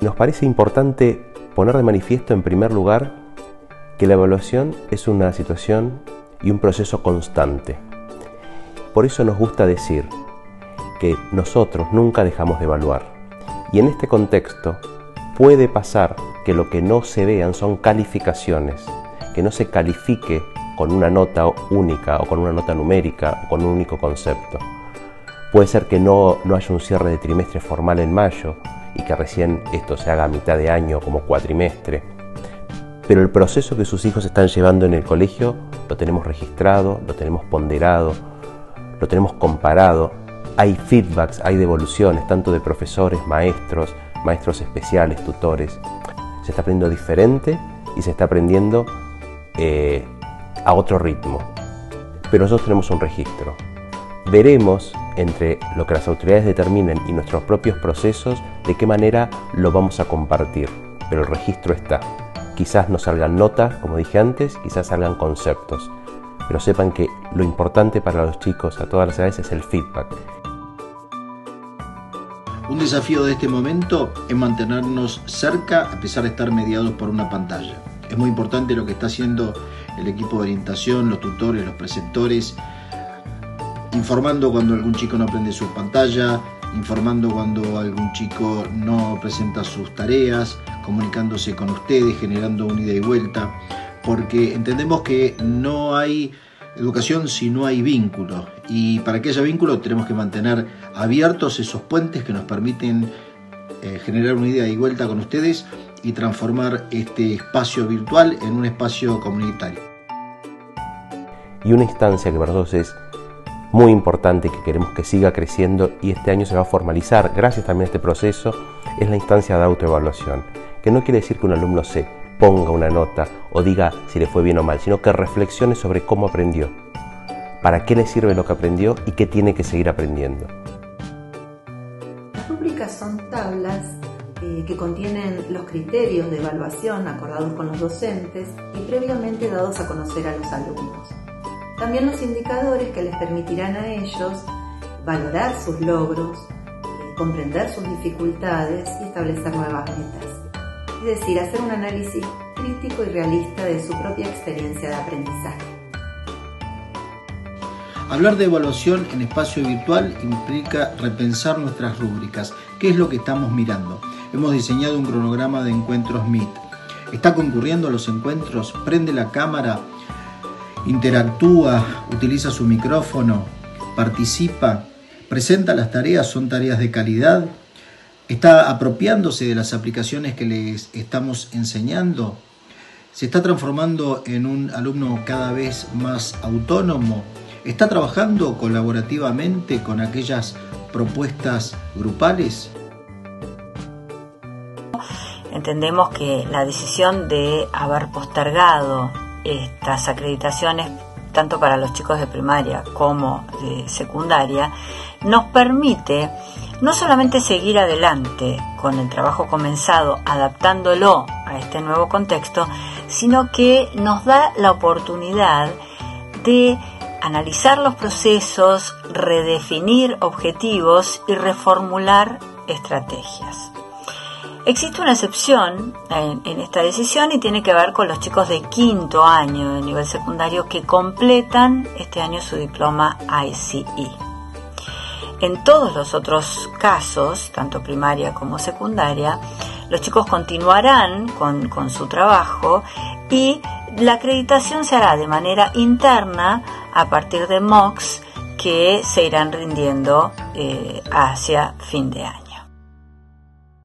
Nos parece importante poner de manifiesto en primer lugar que la evaluación es una situación y un proceso constante. Por eso nos gusta decir que nosotros nunca dejamos de evaluar. Y en este contexto puede pasar que lo que no se vean son calificaciones, que no se califique con una nota única o con una nota numérica o con un único concepto. Puede ser que no, no haya un cierre de trimestre formal en mayo y que recién esto se haga a mitad de año como cuatrimestre. Pero el proceso que sus hijos están llevando en el colegio lo tenemos registrado, lo tenemos ponderado, lo tenemos comparado. Hay feedbacks, hay devoluciones, tanto de profesores, maestros, maestros especiales, tutores. Se está aprendiendo diferente y se está aprendiendo eh, a otro ritmo. Pero nosotros tenemos un registro. Veremos entre lo que las autoridades determinen y nuestros propios procesos de qué manera lo vamos a compartir. Pero el registro está. Quizás no salgan notas, como dije antes, quizás salgan conceptos. Pero sepan que lo importante para los chicos a todas las edades es el feedback. Un desafío de este momento es mantenernos cerca a pesar de estar mediados por una pantalla. Es muy importante lo que está haciendo el equipo de orientación, los tutores, los preceptores, informando cuando algún chico no aprende su pantalla, informando cuando algún chico no presenta sus tareas, comunicándose con ustedes, generando un ida y vuelta, porque entendemos que no hay educación si no hay vínculo y para que haya vínculo tenemos que mantener abiertos esos puentes que nos permiten eh, generar una ida y vuelta con ustedes y transformar este espacio virtual en un espacio comunitario. Y una instancia que para es muy importante que queremos que siga creciendo y este año se va a formalizar gracias también a este proceso es la instancia de autoevaluación, que no quiere decir que un alumno se ponga una nota o diga si le fue bien o mal, sino que reflexione sobre cómo aprendió, para qué le sirve lo que aprendió y qué tiene que seguir aprendiendo. Las rúbricas son tablas eh, que contienen los criterios de evaluación acordados con los docentes y previamente dados a conocer a los alumnos. También los indicadores que les permitirán a ellos valorar sus logros, comprender sus dificultades y establecer nuevas metas. Es decir, hacer un análisis crítico y realista de su propia experiencia de aprendizaje. Hablar de evaluación en espacio virtual implica repensar nuestras rúbricas. ¿Qué es lo que estamos mirando? Hemos diseñado un cronograma de encuentros Meet. ¿Está concurriendo a los encuentros? ¿Prende la cámara? Interactúa, utiliza su micrófono, participa, presenta las tareas, son tareas de calidad, está apropiándose de las aplicaciones que les estamos enseñando, se está transformando en un alumno cada vez más autónomo, está trabajando colaborativamente con aquellas propuestas grupales. Entendemos que la decisión de haber postergado estas acreditaciones, tanto para los chicos de primaria como de secundaria, nos permite no solamente seguir adelante con el trabajo comenzado, adaptándolo a este nuevo contexto, sino que nos da la oportunidad de analizar los procesos, redefinir objetivos y reformular estrategias. Existe una excepción en, esta decisión y tiene que ver con los chicos de quinto año de nivel secundario que completan este año su diploma ICE. En todos los otros casos, tanto primaria como secundaria, los chicos continuarán con, su trabajo y la acreditación se hará de manera interna a partir de MOOCs que se irán rindiendo eh, hacia fin de año.